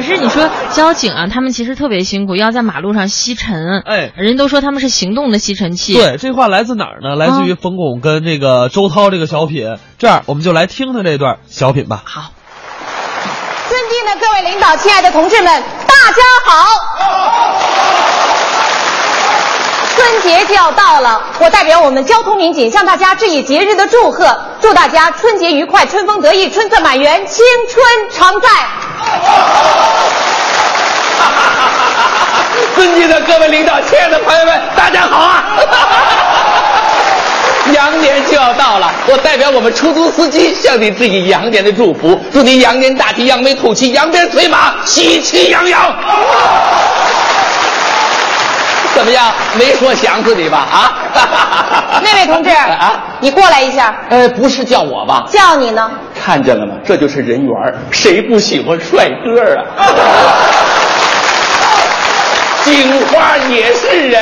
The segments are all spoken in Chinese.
可是你说交警啊，他们其实特别辛苦，要在马路上吸尘。哎人都说他们是行动的吸尘器。对，这话来自哪儿呢？来自于冯巩跟这个周涛这个小品。这样，我们就来听听这段小品吧。好，尊敬的各位领导，亲爱的同志们，大家好！春节就要到了，我代表我们交通民警向大家致以节日的祝贺，祝大家春节愉快，春风得意，春色满园，青春常在。尊敬的各位领导，亲爱的朋友们，大家好啊！羊年就要到了，我代表我们出租司机向你致以羊年的祝福，祝你羊年大吉，扬眉吐气，扬鞭催马，喜气洋洋。怎么样？没说想死你吧？啊！那位同志啊，你过来一下，呃，不是叫我吧？叫你呢。看见了吗？这就是人缘儿谁不喜欢帅哥啊？警花也是人，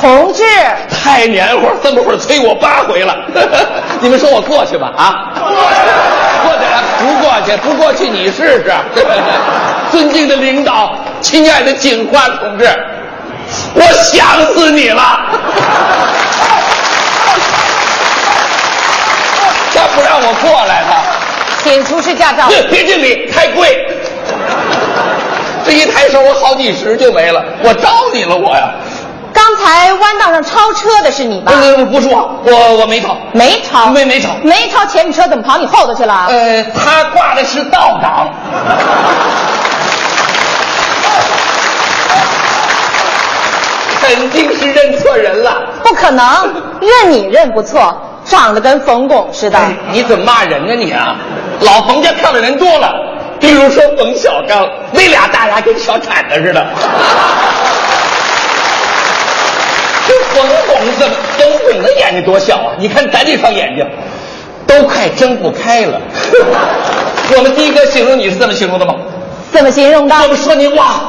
同志，太黏糊，这么会儿催我八回了。你们说我过去吧？啊，过去了，不过去，不过去你试试。尊敬的领导，亲爱的警花同志，我想死你了。他不让我过来，他。请出示驾照。别别敬礼，太贵。这一抬手，我好几十就没了。我招你了，我呀。刚才弯道上超车的是你吧？不不不是我，我我没超，没超，没没超，没超前你车怎么跑你后头去了？呃，他挂的是道长。肯定是认错人了。不可能，认你认不错，长得跟冯巩似的。哎，你怎么骂人呢你啊？老冯家漂亮人多了，比如说冯小刚，那俩大牙跟小铲子似的。这冯巩怎么？冯巩的眼睛多小啊！你看咱这双眼睛，都快睁不开了。我们第一个形容你是这么形容的吗？怎么形容的？我们说你哇，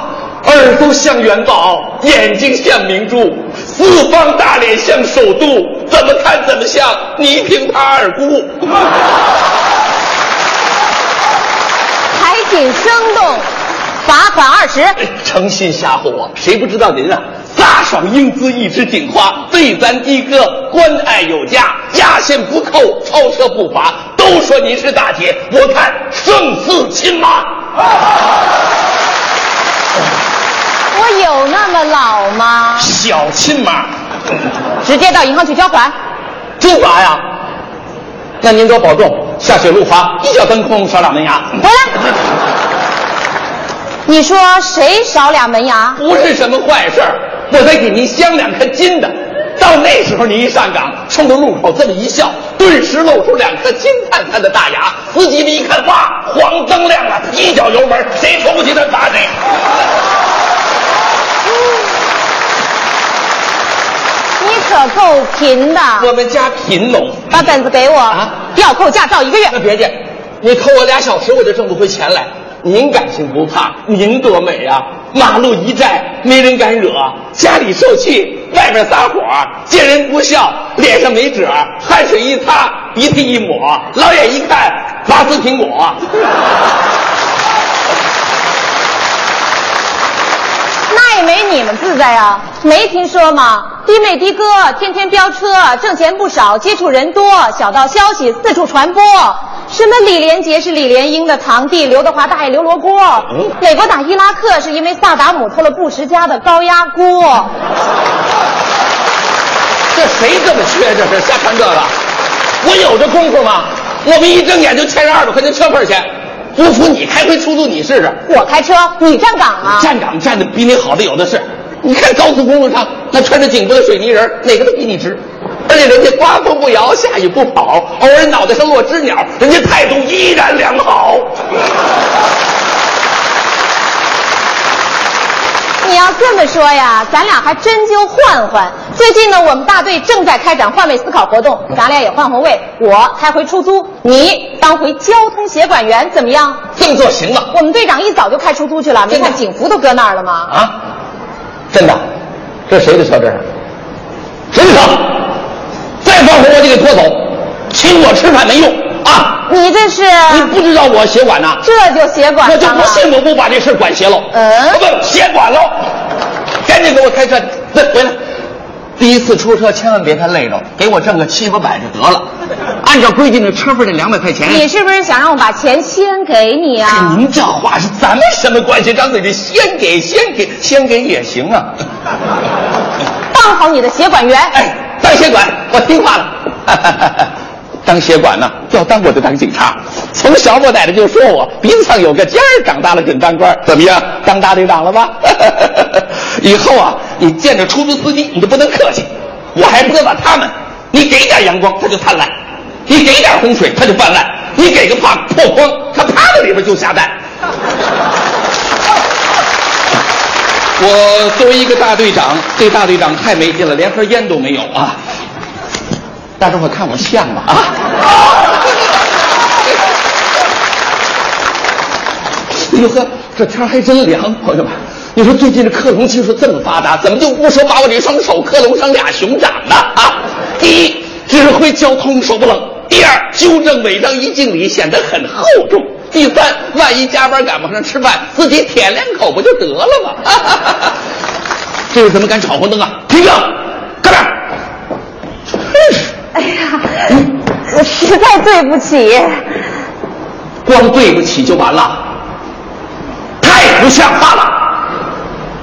耳朵像元宝，眼睛像明珠，四方大脸像首都，怎么看怎么像倪萍她二姑。还挺生动，罚款二十。诚心吓唬我，谁不知道您啊？飒爽英姿一枝锦花，对咱的哥关爱有加，压线不扣，超车不罚。都说您是大姐，我看胜似亲妈。我有那么老吗？小亲妈，直接到银行去交款。真罚呀？那您多保重，下雪路滑，一脚蹬空，少俩门牙。回来。你说谁少俩门牙？不是什么坏事儿，我再给您镶两颗金的。到那时候您一上岗，冲着路口这么一笑，顿时露出两颗金灿灿的大牙。司机们一看，哇，黄灯亮了，一脚油门，谁出不去他砸谁。你可够贫的。我们家贫农，把本子给我，啊吊扣驾照一个月。那别介，你扣我俩小时我就挣不回钱来。您感情不怕，您多美啊！马路一站，没人敢惹；家里受气，外边撒火；见人不笑，脸上没褶；汗水一擦，鼻涕一抹，老远一看，拔丝苹果。没你们自在啊！没听说吗？弟妹的哥天天飙车，挣钱不少，接触人多，小道消息四处传播。什么李连杰是李莲英的堂弟，刘德华大爷刘罗锅。美国打伊拉克是因为萨达姆偷了布什家的高压锅。这谁这么缺？这是瞎传这个？我有这功夫吗？我们一睁眼就欠人二百块钱车费钱，不服你开回出租你试试。我开车，你站岗啊？站岗站的比你好的有的是。你看高速公路上那穿着警服的水泥人，哪个都比你直。而且人家刮风不摇，下雨不跑，偶尔脑袋上落只鸟，人家态度依然良好。你要这么说呀，咱俩还真就换换。最近呢，我们大队正在开展换位思考活动，咱俩也换换位，我开回出租，你当回交通协管员，怎么样？这么做行吗？我们队长一早就开出租去了，没看警服都搁那儿了吗？啊，真的？这谁的车？这是谁的车？再放火我就给拖走，请我吃饭没用，啊！你这是？你不知道我协管呐？这就协管我就。不信我不把这事儿管邪了。嗯不协管了，赶紧给我开车，对，回来。第一次出车千万别太累着，给我挣个七八百就得了。按照规定的车费这两百块钱。你是不是想让我把钱先给你哎啊？您这话是咱们什么关系？张嘴就先给，先给，先给也行啊。当好你的协管员。哎，当协管，我听话了。当协管呢，要当我就当警察。从小我奶奶就说我鼻子上有个尖儿，长大了准当官。怎么样，当大队长了吧？以后啊，你见着出租司机你就不能客气，我还不能把他们，你给点阳光他就灿烂，你给点洪水他就泛滥，你给个破破筐，他趴在里边就下蛋。我作为一个大队长，对大队长太没劲了，连盒烟都没有啊！大众伙看我像吗？啊！哎呦呵，这天还真凉，朋友们。你说最近这克隆技术这么发达，怎么就不说把我这双手克隆成俩熊掌呢？啊！第一，指挥交通手不冷；第二，纠正违章一敬礼显得很厚重；第三，万一加班赶不上吃饭，自己舔两口不就得了吗？这是怎么敢闯红灯啊？停车！干点？哎呀，我实在对不起。光对不起就完了，太不像话了！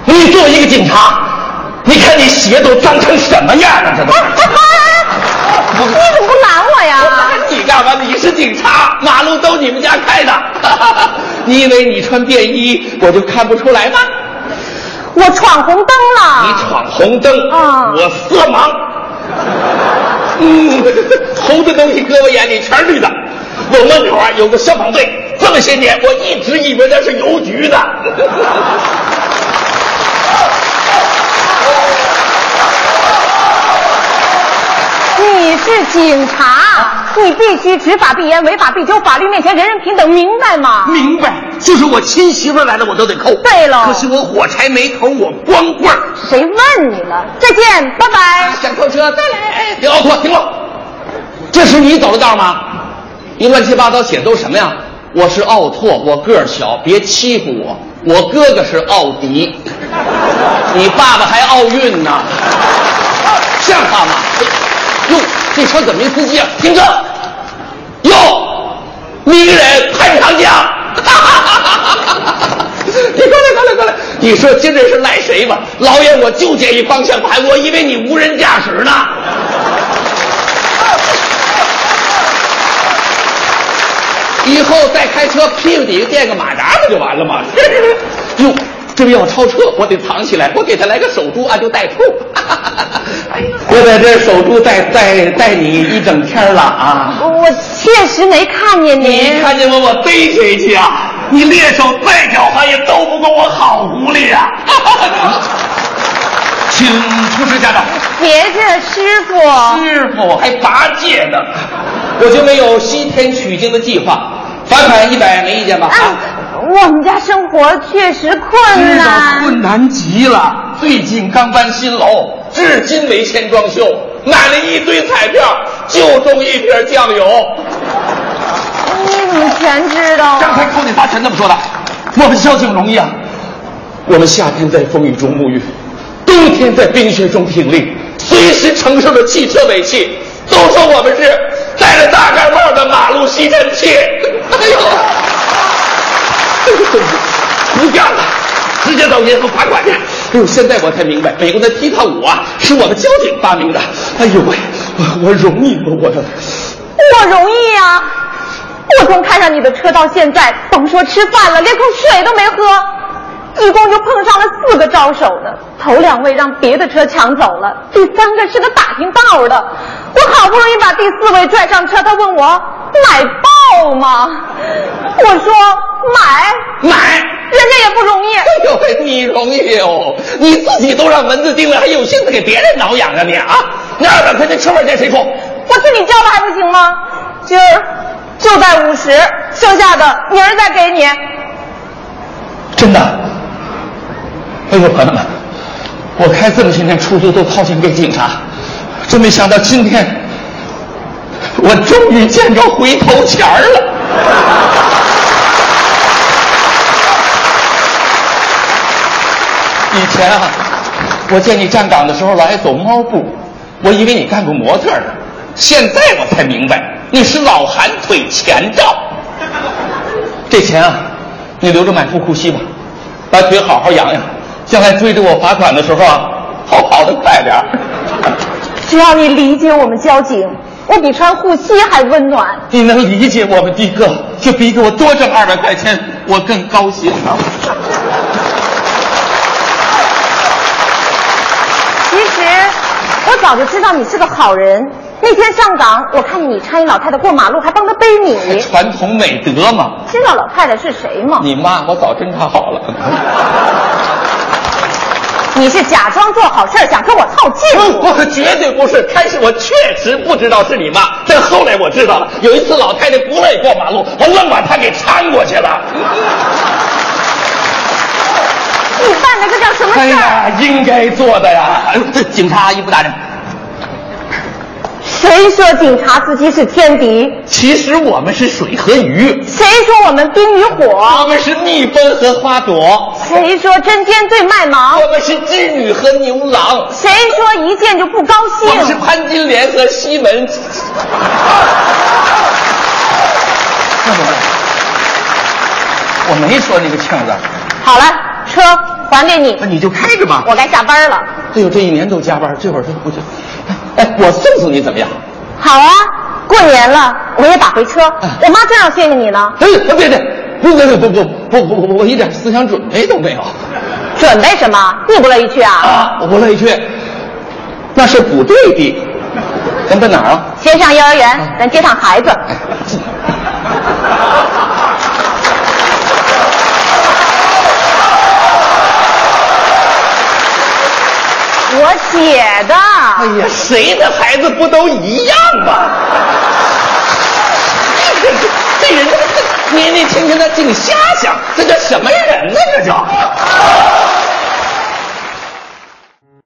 你作为一个警察，你看你鞋都脏成什么样了？这都。你怎么不拦我呀？我拦你干嘛？你是警察，马路都你们家开的。你以为你穿便衣我就看不出来吗？我闯红灯了。你闯红灯，啊我色盲。嗯，红的东西搁我眼里全是绿的。我门口啊有个消防队，这么些年我一直以为那是邮局的。你是警察，你必须执法必严，违法必究，法律面前人人平等，明白吗？明白，就是我亲媳妇来了我都得扣。对了可是我火柴没头，我光棍儿。谁问你了？再见，拜拜。想扣车再来，别奥拓，停了。这是你走的道吗？你乱七八糟写的都什么呀？我是奥拓，我个儿小，别欺负我。我哥哥是奥迪，你爸爸还奥运呢，像话吗？哟，这车怎么没司机啊？停车！哟，名人潘长江。你过来，过来，过来！你说今这是赖谁吧？老爷，我就捡一方向盘，我以为你无人驾驶呢。以后再开车，屁股底下垫个马扎不就完了吗？哟，这要超车，我得藏起来，我给他来个守株，俺就带兔。我在这守株待待待你一整天了啊！我我确实没看见你您。看见我，我逮谁去啊？你猎手再狡猾也斗不过我好狐狸呀、请出示驾照。别介，师傅。师傅还拔戒呢，我就没有西天取经的计划。罚款一百，没意见吧？啊，我们家生活确实困难。困难极了。最近刚搬新楼，至今没钱装修，买了一堆彩票，就中一瓶酱油。你怎么全知道？刚才扣你罚全这么说的。我们交警容易啊，我们夏天在风雨中沐浴，冬天在冰雪中挺立，随时承受着汽车尾气。都说我们是戴着大盖帽的马路吸尘器。哎呦，哎呦，不干了，直接到银行罚款去。哎呦，现在我才明白，美国的踢踏舞啊，是我们交警发明的。哎呦喂，我我容易吗？我的。我容易呀、我从看上你的车到现在，甭说吃饭了，连口水都没喝，一共就碰上了四个招手的。头两位让别的车抢走了，第三个是个打听道的。我好不容易把第四位拽上车，他问我买包报吗？我说买，买。人家也不容易。哎呦喂，你容易哦！你自己都让蚊子叮了，还有心思给别人挠痒痒你啊？那二百块钱车费钱谁出？我自己交了还不行吗？今儿就带五十，剩下的明儿再给你。真的？哎呦，朋友们，我开这么些年出租都掏钱给警察，真没想到今天我终于见着回头钱儿了。以前啊，我见你站岗的时候老爱走猫步，我以为你干过模特呢。现在我才明白，你是老寒腿前兆。这钱啊，你留着买副护膝吧，把腿好好养养，将来追着我罚款的时候啊，好跑得快点儿。只要你理解我们交警，我比穿护膝还温暖。你能理解我们的哥，就比给我多挣二百块钱，我更高兴啊！其实我早就知道你是个好人。那天上岗，我看见你搀一老太太过马路，还帮她背你。传统美德嘛。知道老太太是谁吗？你妈，我早侦查好了。你是假装做好事，想跟我套近乎？我绝对不是。开始我确实不知道是你妈，但后来我知道了。有一次老太太不乐意过马路，我愣把她给搀过去了。你办的这叫什么事儿？哎呀，应该做的呀！警察阿姨不打人。谁说警察司机是天敌？其实我们是水和鱼。谁说我们冰与火？我们是蜜蜂和花朵。谁说针尖对麦芒？我们是织女和牛郎。谁说一见就不高兴？我们是潘金莲和西门。我没说那个庆字。好了，车还给你。那你就开着吧。我该下班了。哎呦，这一年都加班，这会儿都不就。哎，我送送你怎么样？好啊，过年了，我也打回车。我妈正要谢谢你呢。哎，别别，不不不不不不不，我一点思想准备都没有。准备什么？你不乐意去啊？啊，我不乐意去，那是不对的。咱奔哪儿啊？先上幼儿园，咱接趟孩子。我写的。哎呀，谁的孩子不都一样吗？这这人，你你听听他净瞎想，这叫什么人呢？这叫。